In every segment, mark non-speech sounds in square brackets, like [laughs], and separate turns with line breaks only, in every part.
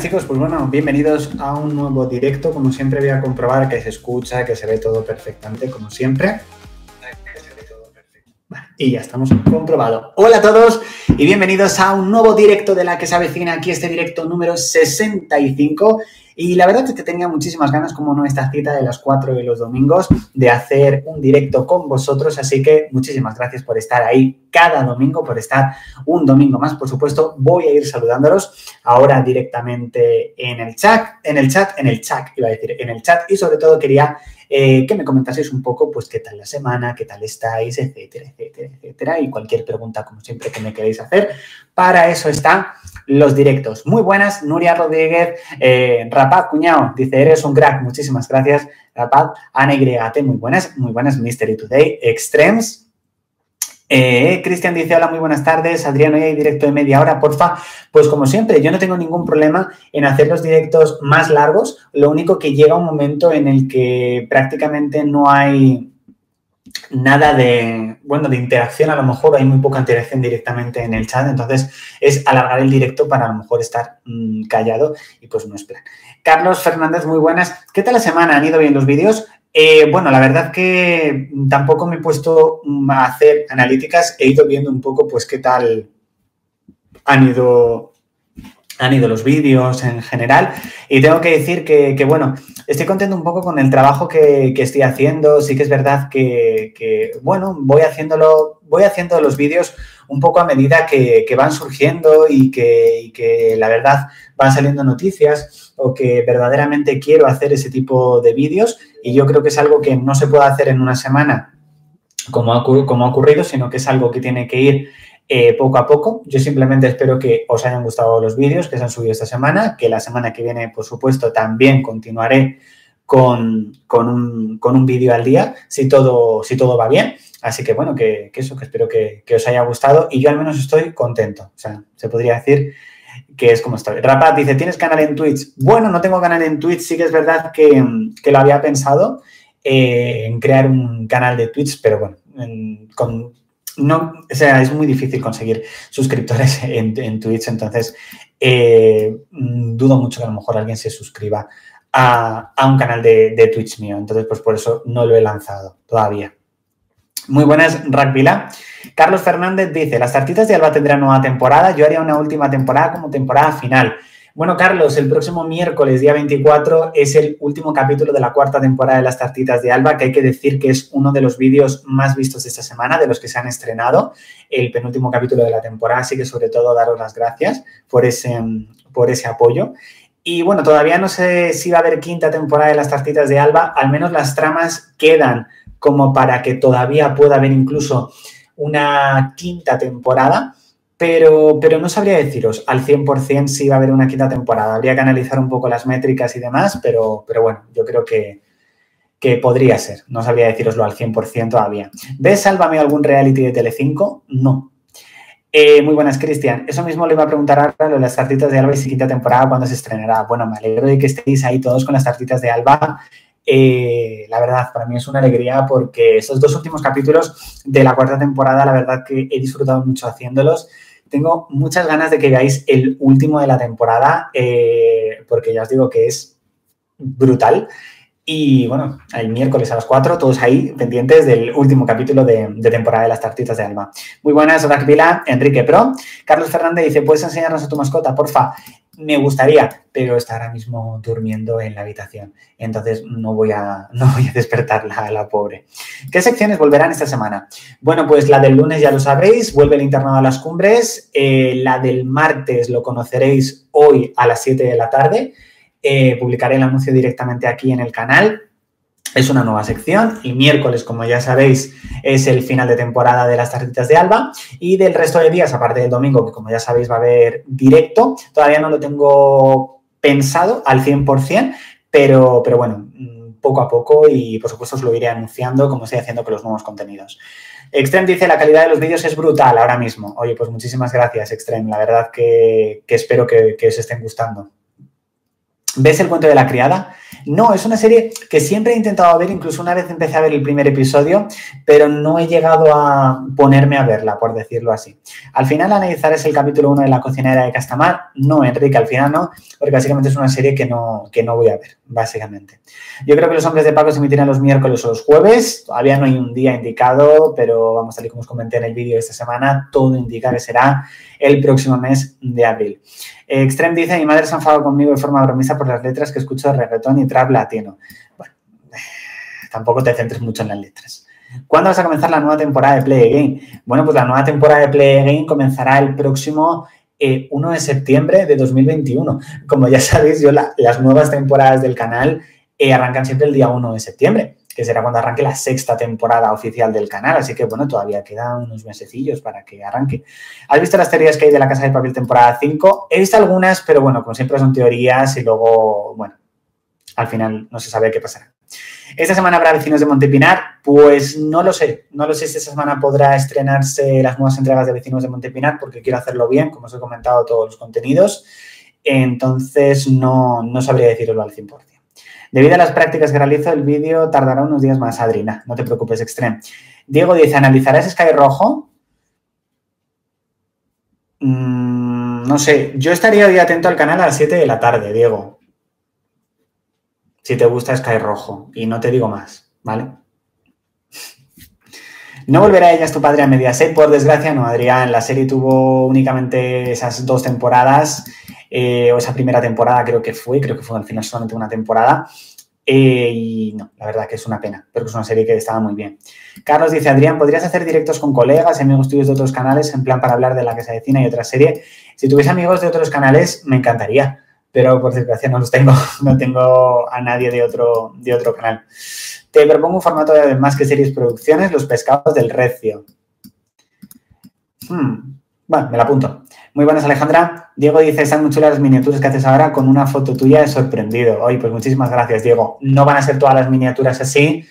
chicos, pues bueno, bienvenidos a un nuevo directo. Como siempre voy a comprobar que se escucha, que se ve todo perfectamente, como siempre. y ya estamos comprobado. Hola a todos y bienvenidos a un nuevo directo de la que se avecina aquí este directo número 65 y la verdad es que tenía muchísimas ganas, como no, esta cita de las 4 de los domingos, de hacer un directo con vosotros. Así que muchísimas gracias por estar ahí cada domingo, por estar un domingo más. Por supuesto, voy a ir saludándolos ahora directamente en el chat, en el chat, en el chat, iba a decir, en el chat. Y sobre todo quería eh, que me comentaseis un poco, pues, qué tal la semana, qué tal estáis, etcétera, etcétera, etcétera. Y cualquier pregunta, como siempre, que me queréis hacer. Para eso está los directos. Muy buenas, Nuria Rodríguez, eh, Rapaz Cuñado, dice, eres un crack, muchísimas gracias, Rapaz, Ana YT, muy buenas, muy buenas, Mystery Today, Extremes, eh, Cristian dice, hola, muy buenas tardes. Adrián, hoy hay directo de media hora, porfa. Pues como siempre, yo no tengo ningún problema en hacer los directos más largos. Lo único que llega un momento en el que prácticamente no hay nada de, bueno, de interacción, a lo mejor hay muy poca interacción directamente en el chat, entonces es alargar el directo para a lo mejor estar mm, callado y pues no es plan. Carlos Fernández, muy buenas. ¿Qué tal la semana? ¿Han ido bien los vídeos? Eh, bueno, la verdad que tampoco me he puesto a hacer analíticas, he ido viendo un poco pues qué tal han ido han ido los vídeos en general. Y tengo que decir que, bueno, estoy contento un poco con el trabajo que, estoy haciendo. Sí que es verdad que, bueno, voy haciéndolo, voy haciendo los vídeos un poco a medida que, van surgiendo y que, la verdad van saliendo noticias o que verdaderamente quiero hacer ese tipo de vídeos. Y yo creo que es algo que no se puede hacer en una semana como ha ocurrido, sino que es algo que tiene que ir eh, poco a poco. Yo simplemente espero que os hayan gustado los vídeos que se han subido esta semana, que la semana que viene, por supuesto, también continuaré con, un, vídeo al día, si todo, si todo va bien. Así que bueno, que, eso, que espero que, os haya gustado y yo al menos estoy contento. O sea, se podría decir que es como estoy. Rapat dice, ¿tienes canal en Twitch? Bueno, no tengo canal en Twitch, sí que es verdad que, lo había pensado eh, en crear un canal de Twitch, pero bueno, con no, o sea, es muy difícil conseguir suscriptores [laughs] en, Twitch, entonces eh, mm, dudo mucho que a lo mejor alguien se suscriba a, un canal de, Twitch mío. Entonces, pues por eso no lo he lanzado todavía. Muy buenas, Rackvila. Carlos Fernández dice, las tartitas de Alba tendrán nueva temporada. Yo haría una última temporada como temporada final. Bueno, Carlos, el próximo miércoles, día 24, es el último capítulo de la cuarta temporada de las tartitas de Alba, que hay que decir que es uno de los vídeos más vistos de esta semana, de los que se han estrenado, el penúltimo capítulo de la temporada, así que sobre todo daros las gracias por ese, por ese apoyo. Y bueno, todavía no sé si va a haber quinta temporada de las tartitas de Alba, al menos las tramas quedan como para que todavía pueda haber incluso una quinta temporada. Pero, pero no sabría deciros al 100% si va a haber una quinta temporada. Habría que analizar un poco las métricas y demás, pero, pero bueno, yo creo que, podría ser. No sabría deciroslo al 100% todavía. ¿Ves Sálvame algún reality de Telecinco? No. Eh, muy buenas, Cristian. Eso mismo le iba a preguntar ahora lo de las tartitas de Alba y si quinta temporada, ¿cuándo se estrenará? Bueno, me alegro de que estéis ahí todos con las tartitas de Alba. Eh, la verdad, para mí es una alegría porque esos dos últimos capítulos de la cuarta temporada, la verdad que he disfrutado mucho haciéndolos. Tengo muchas ganas de que veáis el último de la temporada, eh, porque ya os digo que es brutal. Y bueno, el miércoles a las 4, todos ahí pendientes del último capítulo de, temporada de las tartitas de Alma. Muy buenas, Vila, Enrique Pro. Carlos Fernández dice, ¿puedes enseñarnos a tu mascota, porfa? Me gustaría, pero está ahora mismo durmiendo en la habitación. Entonces no voy a, [laughs] no voy a despertarla a la pobre. ¿Qué secciones volverán esta semana? Bueno, pues la del lunes ya lo sabéis, vuelve el internado a las cumbres. Eh, la del martes lo conoceréis hoy a las 7 de la tarde. Eh, publicaré el anuncio directamente aquí en el canal. Es una nueva sección y miércoles, como ya sabéis, es el final de temporada de las tarjetas de Alba y del resto de días, aparte del domingo, que como ya sabéis va a haber directo, todavía no lo tengo pensado al 100%, pero, pero bueno, mm, poco a poco y por supuesto os lo iré anunciando como estoy haciendo con los nuevos contenidos. Extreme dice, la calidad de los vídeos es brutal ahora mismo. Oye, pues muchísimas gracias, Extreme. La verdad que, espero que, que os estén gustando. ¿Ves el cuento de la criada? No, es una serie que siempre he intentado ver, incluso una vez empecé a ver el primer episodio, pero no he llegado a ponerme a verla, por decirlo así. Al final analizar es el capítulo 1 de La cocinera de Castamar. No, Enrique, al final no, porque básicamente es una serie que no, que no voy a ver, básicamente. Yo creo que Los Hombres de Paco se emitirán los miércoles o los jueves. Todavía no hay un día indicado, pero vamos, tal y como os comenté en el vídeo de esta semana, todo indica que será el próximo mes de abril. Extreme dice, mi madre se ha enfadado conmigo de forma bromista por las letras que escucho de reggaetón y trap latino. Bueno, [sighs] tampoco te centres mucho en las letras. ¿Cuándo vas a comenzar la nueva temporada de Play Again? Bueno, pues la nueva temporada de Play Again comenzará el próximo 1 eh, de septiembre de 2021. Como ya sabéis, yo las nuevas temporadas del canal eh, arrancan siempre el día 1 de septiembre que será cuando arranque la sexta temporada oficial del canal. Así que, bueno, todavía quedan unos mesecillos para que arranque. ¿Has visto las teorías que hay de la Casa de Papel temporada 5? He visto algunas, pero bueno, como siempre son teorías y luego, bueno, al final no se sabe qué pasará. ¿Esta semana habrá Vecinos de Montepinar? Pues no lo sé. No lo sé si esta semana podrá estrenarse las nuevas entregas de Vecinos de Montepinar porque quiero hacerlo bien, como os he comentado, todos los contenidos. Entonces no, no sabría decirlo al 100%. Debido a las prácticas que realizo, el vídeo tardará unos días más, Adrina. No te preocupes, Extreme. Diego dice, ¿analizarás Sky Rojo? Mm, no sé, yo estaría hoy atento al canal a las 7 de la tarde, Diego. Si te gusta Sky Rojo. Y no te digo más, ¿vale? No volverá ella, es tu padre a Mediaset, por desgracia, no, Adrián. La serie tuvo únicamente esas dos temporadas eh, o esa primera temporada creo que fue, creo que fue al final solamente una temporada. Eh, y no, la verdad que es una pena, pero es una serie que estaba muy bien. Carlos dice, Adrián, ¿podrías hacer directos con colegas y amigos tuyos de otros canales en plan para hablar de la que se decina y otra serie? Si tuviese amigos de otros canales, me encantaría, pero por desgracia no los tengo, [laughs] no tengo a nadie de otro, de otro canal. Te propongo un formato de más que series producciones, los pescados del recio. Hmm, bueno, me la apunto. Muy buenas, Alejandra. Diego dice, están muy chulas las miniaturas que haces ahora con una foto tuya de sorprendido. Oye, pues muchísimas gracias, Diego. No van a ser todas las miniaturas así,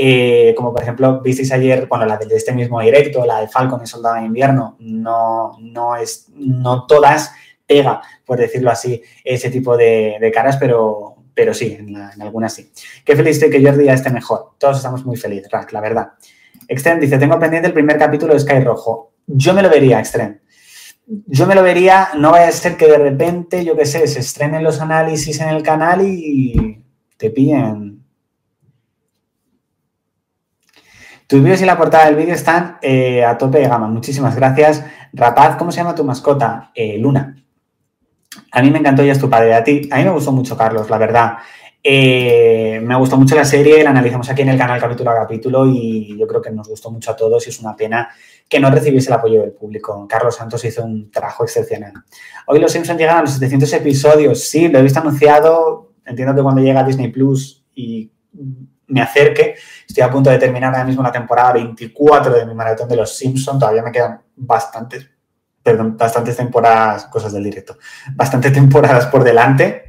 eh, como por ejemplo, visteis ayer, bueno, la de este mismo directo, la de Falcon y Soldado de Invierno, no, no, es, no todas pega, por decirlo así, ese tipo de, caras, pero, pero sí, en, algunas sí. Qué feliz estoy que Jordi ya esté mejor. Todos estamos muy felices, la verdad. Extreme dice, tengo pendiente el primer capítulo de Sky Rojo. Yo me lo vería, Extreme yo me lo vería, no vaya a ser que de repente, yo qué sé, se estrenen los análisis en el canal y te pillen. Tus vídeos y la portada del vídeo están eh, a tope de gama. Muchísimas gracias. Rapaz, ¿cómo se llama tu mascota? Eh, Luna. A mí me encantó ya es tu padre. A ti, a mí me gustó mucho, Carlos, la verdad. Eh, me gustó mucho la serie, la analizamos aquí en el canal capítulo a capítulo y yo creo que nos gustó mucho a todos y es una pena que no recibiese el apoyo del público. Carlos Santos hizo un trabajo excepcional. Hoy los Simpsons llegan a los 700 episodios. Sí, lo he visto anunciado. Entiendo que cuando llega Disney Plus y me acerque, estoy a punto de terminar ahora mismo la temporada 24 de mi maratón de los Simpsons. Todavía me quedan bastantes, perdón, bastantes temporadas, cosas del directo, bastantes temporadas por delante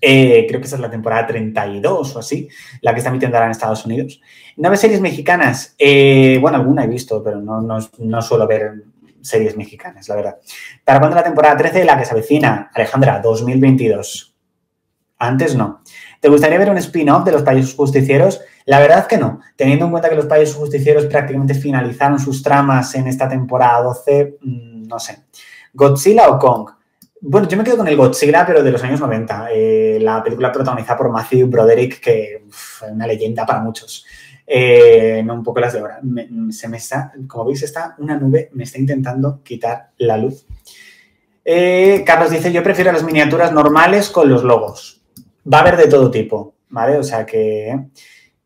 eh, creo que esa es la temporada 32 o así, la que está emitiendo ahora en Estados Unidos. ¿No ves series mexicanas? Eh, bueno, alguna he visto, pero no, no, suelo ver series mexicanas, la verdad. ¿Para cuándo la temporada 13 la que se avecina? Alejandra, 2022. Antes no. ¿Te gustaría ver un spin-off de los payasos justicieros? La verdad que no. Teniendo en cuenta que los payasos justicieros prácticamente finalizaron sus tramas en esta temporada 12, mm, no sé. ¿Godzilla o Kong? Bueno, yo me quedo con el Godzilla, pero de los años 90. Eh, la película protagonizada por Matthew Broderick, que es una leyenda para muchos. Eh, no un poco las de ahora. se me está, como veis, está una nube, me está intentando quitar la luz. Eh, Carlos dice, yo prefiero las miniaturas normales con los logos. Va a haber de todo tipo, ¿vale? O sea que...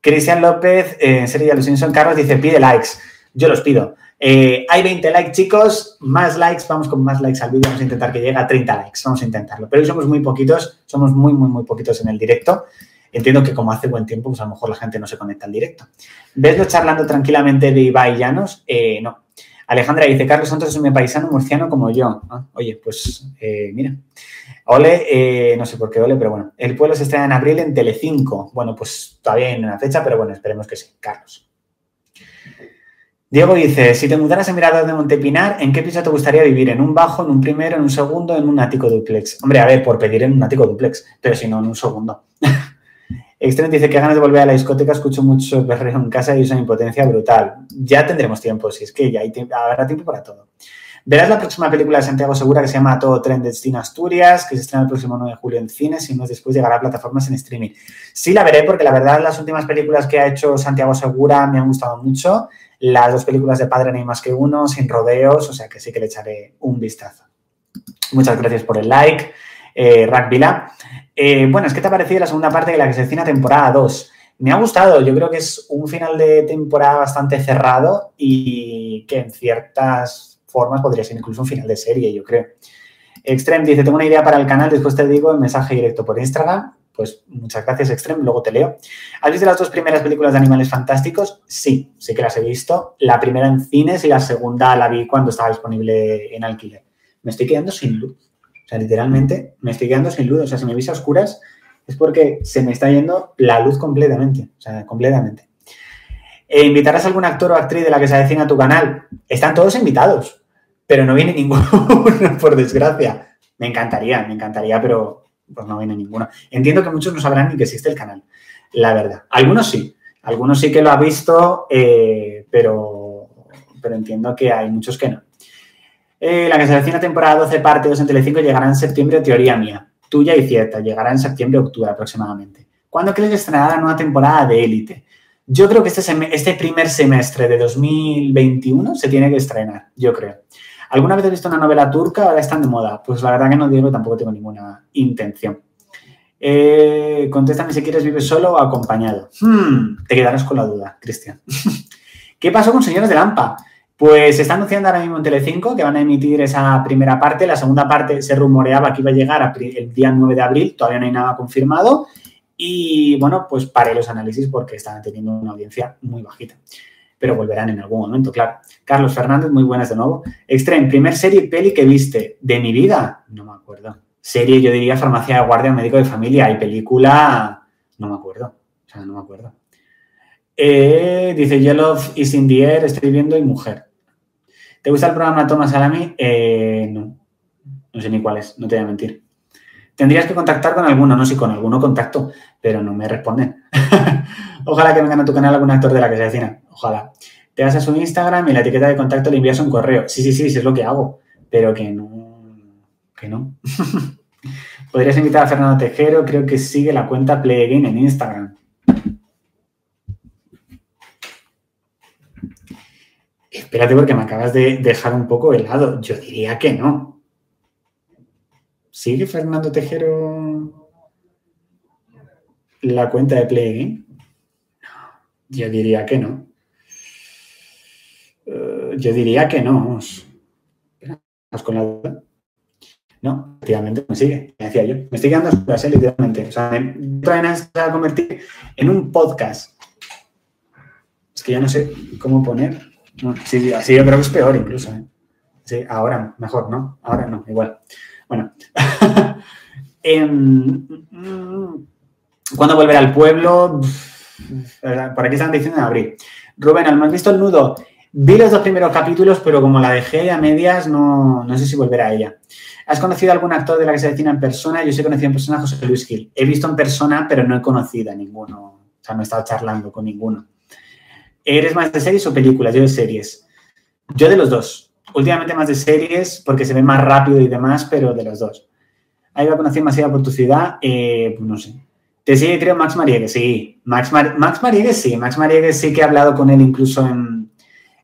Cristian López, en serie los Simpson, Carlos dice, pide likes. Yo los pido. Eh, hay 20 likes, chicos, más likes, vamos con más likes al vídeo, vamos a intentar que llegue a 30 likes, vamos a intentarlo. Pero hoy somos muy poquitos, somos muy, muy, muy poquitos en el directo. Entiendo que como hace buen tiempo, pues a lo mejor la gente no se conecta al directo. ¿Veslo charlando tranquilamente de Ibai Llanos? Eh, no. Alejandra dice, Carlos Santos es un paisano murciano como yo. Ah, oye, pues eh, mira. Ole, no sé por qué ole, pero bueno. El pueblo se estrena en abril en Telecinco. Bueno, pues todavía en una fecha, pero bueno, esperemos que sí. Carlos. Diego dice, si te mudaras en Mirador de Montepinar, ¿en qué piso te gustaría vivir? ¿En un bajo, en un primero, en un segundo, en un ático duplex? Hombre, a ver, por pedir en un ático duplex, pero si no, en un segundo. [laughs] Extreme dice que ganas de volver a la discoteca, escucho mucho berreo en casa y es una impotencia brutal. Ya tendremos tiempo, si es que ya hay tiempo, habrá tiempo para todo. Verás la próxima película de Santiago Segura que se llama Todo Tren Destino Asturias, que se estrena el próximo 9 de julio en cines y no después llegará a plataformas en streaming. Sí la veré porque la verdad las últimas películas que ha hecho Santiago Segura me han gustado mucho. Las dos películas de Padre No hay más que uno, sin rodeos, o sea que sí que le echaré un vistazo. Muchas gracias por el like, eh, Vila. Eh, bueno, que te ha parecido la segunda parte de la que se temporada 2. Me ha gustado, yo creo que es un final de temporada bastante cerrado y que en ciertas formas podría ser incluso un final de serie, yo creo. Extreme dice, tengo una idea para el canal, después te digo el mensaje directo por Instagram. Pues muchas gracias, Extreme, luego te leo. ¿Has visto las dos primeras películas de Animales Fantásticos? Sí, sí que las he visto. La primera en cines y la segunda la vi cuando estaba disponible en alquiler. Me estoy quedando sin luz. Literalmente me estoy quedando sin luz. O sea, si me veis a oscuras es porque se me está yendo la luz completamente. O sea, completamente. E ¿Invitarás a algún actor o actriz de la que se avecina a tu canal? Están todos invitados pero no viene [laughs] ninguno, por desgracia. Me encantaría, me encantaría, pero pues no viene ninguno. Entiendo que muchos no sabrán ni que existe el canal, la verdad. Algunos sí, algunos sí que lo ha visto, eh, pero, pero entiendo que hay muchos que no. Eh, la se avecina temporada 12, parte 2 en Telecinco, llegará en septiembre, teoría mía. Tuya y cierta, llegará en septiembre-octubre aproximadamente. ¿Cuándo crees que estrenará la nueva temporada de Élite? Yo creo que este, este primer semestre de 2021 se tiene que estrenar, yo creo. ¿Alguna vez has visto una novela turca? Ahora están de moda. Pues la verdad que no digo, tampoco tengo ninguna intención. Eh, contéstame si quieres, ¿vives solo o acompañado? Hmm, te quedarás con la duda, Cristian. [laughs] ¿Qué pasó con Señores de Lampa? Pues se está anunciando ahora mismo en Telecinco que van a emitir esa primera parte. La segunda parte se rumoreaba que iba a llegar el día 9 de abril. Todavía no hay nada confirmado. Y bueno, pues paré los análisis porque estaban teniendo una audiencia muy bajita pero volverán en algún momento, claro. Carlos Fernández, muy buenas de nuevo. Extreme, primer serie y peli que viste de mi vida, no me acuerdo. Serie, yo diría Farmacia de Guardia, Médico de Familia y película, no me acuerdo. O sea, no me acuerdo. Eh, dice Yellow is in the air, estoy viendo y mujer. ¿Te gusta el programa Thomas Salami? Eh, no. No sé ni cuál es, no te voy a mentir. Tendrías que contactar con alguno, no sé, con alguno contacto, pero no me responden. [laughs] Ojalá que vengan a tu canal algún actor de la que se avecina. Ojalá. Te vas a su Instagram y la etiqueta de contacto le envías un correo. Sí, sí, sí, sí es lo que hago. Pero que no. Que no. [laughs] Podrías invitar a Fernando Tejero, creo que sigue la cuenta Play en Instagram. Espérate porque me acabas de dejar un poco helado. Yo diría que no. ¿Sigue Fernando Tejero la cuenta de Play Yo diría que no. Eh, yo diría que no. con la duda. No, efectivamente me sigue, me decía yo. Me estoy quedando a su literalmente. O sea, me traen a convertir en un podcast. Es que ya no sé cómo poner. Sí, así yo creo que es peor incluso. ¿eh? Sí, ahora mejor, ¿no? Ahora no, igual. Bueno. [laughs] Em, ¿Cuándo volverá al pueblo? Por aquí están diciendo en abril. Rubén, ¿has visto el nudo? Vi los dos primeros capítulos, pero como la dejé a medias, no, no sé si volverá a ella. ¿Has conocido a algún actor de la que se decina en persona? Yo sí he conocido en persona a José Luis Gil. He visto en persona, pero no he conocido a ninguno. O sea, no he estado charlando con ninguno. ¿Eres más de series o películas? Yo de series. Yo de los dos. Últimamente más de series porque se ve más rápido y demás, pero de los dos. ¿Hay una conocida demasiado por tu ciudad? Eh, pues no sé. Te sigue, creo, Max Mariegues, sí. Max, Max Mariegues, sí. Max Mariegues sí que he hablado con él incluso en,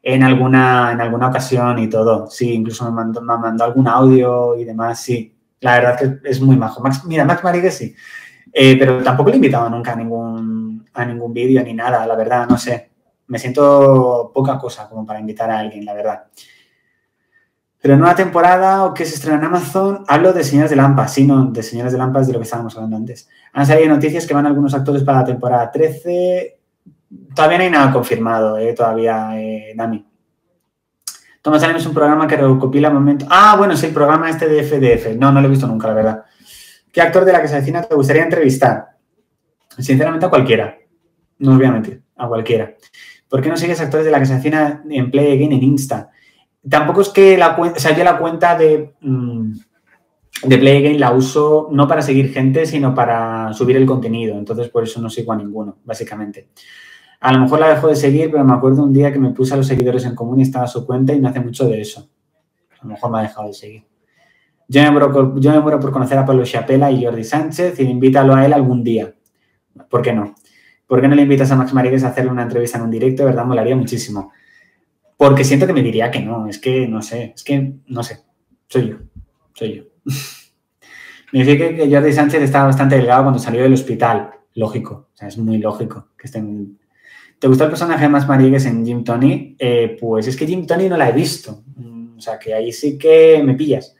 en alguna, en alguna ocasión y todo. Sí, incluso me mandó, me mandó algún audio y demás, sí. La verdad que es muy majo. Max, mira, Max Marigues sí. Eh, pero tampoco le he invitado nunca a ningún, a ningún vídeo ni nada, la verdad, no sé. Me siento poca cosa como para invitar a alguien, la verdad. Pero en una temporada o que se estrena en Amazon, hablo de Señores de Lampa, sí, no, de Señores de Lampa es de lo que estábamos hablando antes. Han salido noticias que van algunos actores para la temporada 13, Todavía no hay nada confirmado, eh, todavía, eh, Dami. Thomas Allen es un programa que recopila momentos. Ah, bueno, es el programa este de FDF. No, no lo he visto nunca, la verdad. ¿Qué actor de la que se avecina te gustaría entrevistar? Sinceramente, a cualquiera. No os voy a mentir, a cualquiera. ¿Por qué no sigues actores de la que se avecina en Play Again en Insta? Tampoco es que la cuenta, o sea, yo la cuenta de, mm, de Play Again la uso no para seguir gente, sino para subir el contenido. Entonces, por eso no sigo a ninguno, básicamente. A lo mejor la dejo de seguir, pero me acuerdo un día que me puse a los seguidores en común y estaba su cuenta y no hace mucho de eso. A lo mejor me ha dejado de seguir. Yo me muero, por conocer a Pablo Chapela y Jordi Sánchez y invítalo a él algún día. ¿Por qué no? ¿Por qué no le invitas a Max Marigues a hacerle una entrevista en un directo? De verdad, molaría muchísimo. Porque siento que me diría que no. Es que no sé. Es que no sé. Soy yo. Soy yo. [laughs] me dice que Jordi Sánchez estaba bastante delgado cuando salió del hospital. Lógico. O sea, es muy lógico que estén ¿Te gusta el personaje de Max Marigues en Jim Tony? Eh, pues es que Jim Tony no la he visto. Mm, o sea, que ahí sí que me pillas.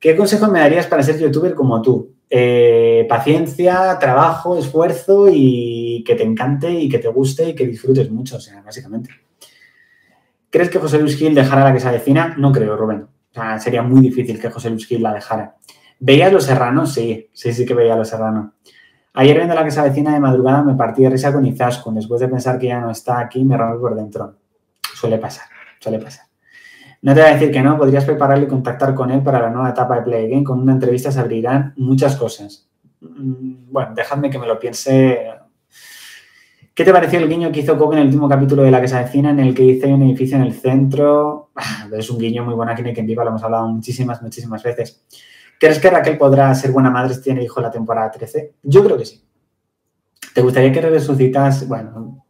¿Qué consejo me darías para ser youtuber como tú? Eh, paciencia, trabajo, esfuerzo y que te encante y que te guste y que disfrutes mucho, o sea, básicamente. ¿Crees que José Luis Gil dejara la que se? No creo, Rubén. O sea, sería muy difícil que José Luis Gil la dejara. ¿Veías Los Serranos? Sí, sí, sí que veía Los Serranos. Ayer viendo la que se de madrugada me partí de risa con Izaskun. Después de pensar que ya no está aquí, me rompe por dentro. Suele pasar, suele pasar. No te voy a decir que no, podrías prepararlo y contactar con él para la nueva etapa de Play Game. Con una entrevista se abrirán muchas cosas. Mm, bueno, dejadme que me lo piense. ¿Qué te pareció el guiño que hizo Coco en el último capítulo de La que se avecina, en el que hice un edificio en el centro? [sighs] Es un guiño muy bueno aquí en Viva, lo hemos hablado muchísimas, muchísimas veces. ¿Crees que Raquel podrá ser buena madre si tiene hijo la temporada 13? Yo creo que sí. ¿Te gustaría que resucitas? Bueno,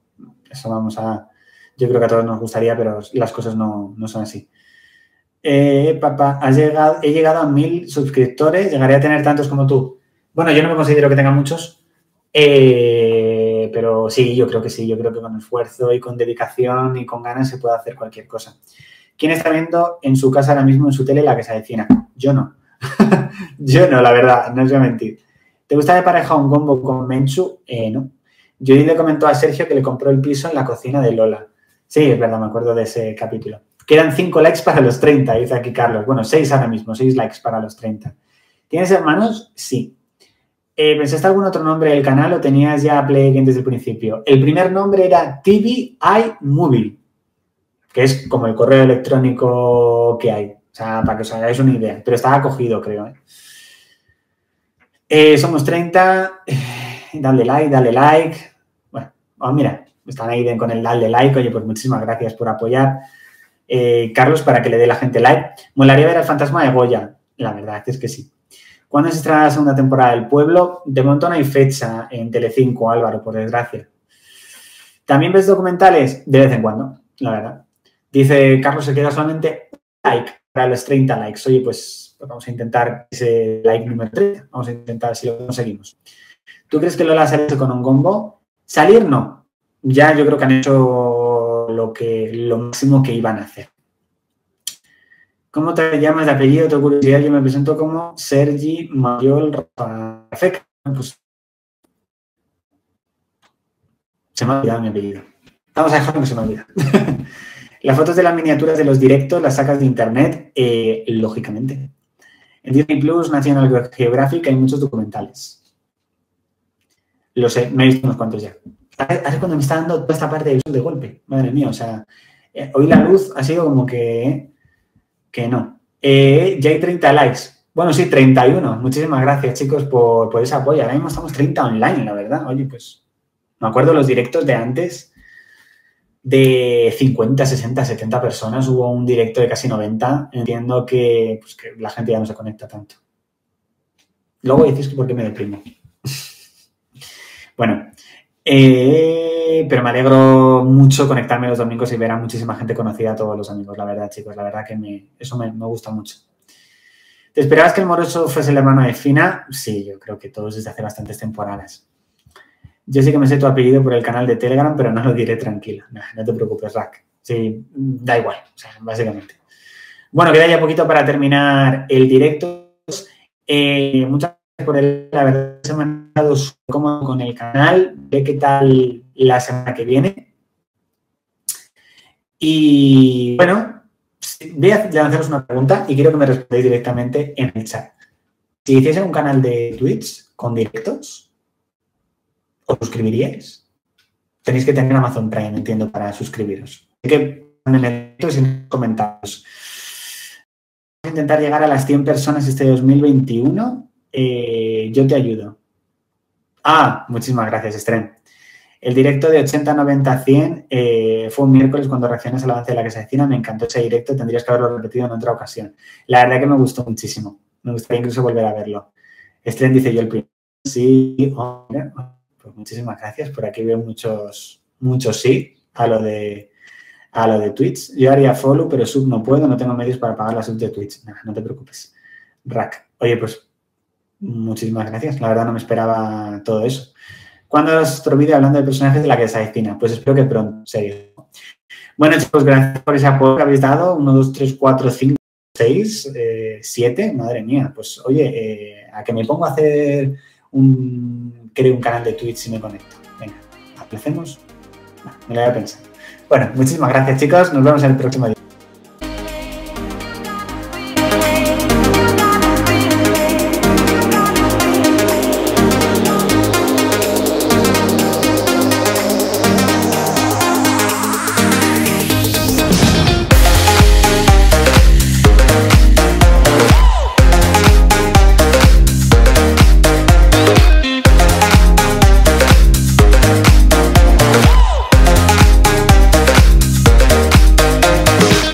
eso vamos a... Yo creo que a todos nos gustaría, pero las cosas no, son así. Eh, papá, he llegado a mil suscriptores, llegaré a tener tantos como tú. Bueno, yo no me considero que tenga muchos, eh, pero sí, yo creo que sí, yo creo que con esfuerzo y con dedicación y con ganas se puede hacer cualquier cosa. ¿Quién está viendo en su casa ahora mismo en su tele la que se avecina? Yo no. [laughs] yo no, la verdad, no os voy a mentir. ¿Te gusta de pareja un combo con Menchu? Eh, no. Yo le comentó a Sergio que le compró el piso en la cocina de Lola. Sí, es verdad, me acuerdo de ese capítulo. Quedan 5 likes para los 30, dice aquí Carlos. Bueno, 6 ahora mismo, 6 likes para los 30. ¿Tienes hermanos? Sí. Eh, ¿Pensaste algún otro nombre del canal o tenías ya Play desde el principio? El primer nombre era TVI Movie, que es como el correo electrónico que hay. O sea, para que os hagáis una idea. Pero estaba cogido, creo. ¿eh? Eh, somos 30. [sighs] Dale like, dale like. Bueno, oh, mira, están ahí con el dale like. Oye, pues muchísimas gracias por apoyar. Eh, Carlos, para que le dé la gente like. Molaría ver al fantasma de Goya. La verdad es que sí. ¿Cuándo se estrena la segunda temporada del Pueblo? De momento no hay fecha en Telecinco, Álvaro, por desgracia. ¿También ves documentales? De vez en cuando, la verdad. Dice Carlos, se queda solamente like para los 30 likes. Oye, pues, pues vamos a intentar ese like número 3. Vamos a intentar si lo conseguimos. ¿Tú crees que Lola sale con un combo? Salir no. Ya yo creo que han hecho lo, que, lo máximo que iban a hacer. ¿Cómo te llamas de apellido? Tu curiosidad, yo me presento como Sergi Mayol Rafa. Pues, se me ha olvidado mi apellido. Vamos a dejarlo que se me olvida. [laughs] Las fotos de las miniaturas de los directos las sacas de internet, eh, lógicamente. En Disney Plus, National Geographic, hay muchos documentales. Lo sé, me he visto unos cuantos ya. Ahora cuando me está dando toda esta parte del sol de golpe. Madre mía, o sea, eh, hoy la luz ha sido como que, que no. Eh, ya hay 30 likes. Bueno, sí, 31. Muchísimas gracias, chicos, por, por ese apoyo. Ahora mismo estamos 30 online, la verdad. Oye, pues me acuerdo los directos de antes de 50, 60, 70 personas, hubo un directo de casi 90. Entiendo que, pues, que la gente ya no se conecta tanto. Luego dices que por qué me deprimo. [laughs] bueno, eh, pero me alegro mucho conectarme los domingos y ver a muchísima gente conocida a todos los amigos, la verdad, chicos. La verdad que me, eso me, gusta mucho. ¿Te esperabas que el moroso fuese el hermano de Fina? Sí, yo creo que todos desde hace bastantes temporadas. Yo sí que me sé tu apellido por el canal de Telegram, pero no lo diré tranquilo. No, te preocupes, Rack. Sí, da igual, o sea, básicamente. Bueno, queda ya poquito para terminar el directo. Eh, muchas por el, la verdad, se me han dado cómodo con el canal. Ve qué tal la semana que viene. Y bueno, voy a lanzaros una pregunta y quiero que me respondáis directamente en el chat. Si hiciese un canal de Twitch con directos, ¿Os suscribiríais? tenéis que tener Amazon Prime, entiendo, para suscribiros. Así que en sin comentarios. Vamos a intentar llegar a las 100 personas este 2021. Eh, yo te ayudo. Ah, muchísimas gracias, Estren. El directo de 80, 90, 100 fue un miércoles cuando reaccionas al avance de la que se avecina. Me encantó ese directo, tendrías que haberlo repetido en otra ocasión. La verdad que me gustó muchísimo. Me gustaría incluso volver a verlo. Estren dice yo el primero. Sí, hombre, pues muchísimas gracias. Por aquí veo muchos, muchos sí a lo de a lo de Twitch. Yo haría follow, pero sub no puedo, no tengo medios para pagar la sub de Twitch. no te preocupes. Rack. Oye, pues muchísimas gracias. La verdad no me esperaba todo eso. ¿Cuándo es otro vídeo hablando de personajes de la que se avecina? Pues espero que pronto, serio. Bueno, chicos, gracias por ese apoyo que habéis dado. 1, 2, 3, 4, 5, 6, 7. Madre mía, pues oye, eh, a que me pongo a hacer un, creo un canal de Twitch si me conecto. Venga, ¿aprecemos? me lo voy a pensar. Bueno, muchísimas gracias, chicos. Nos vemos en el próximo día.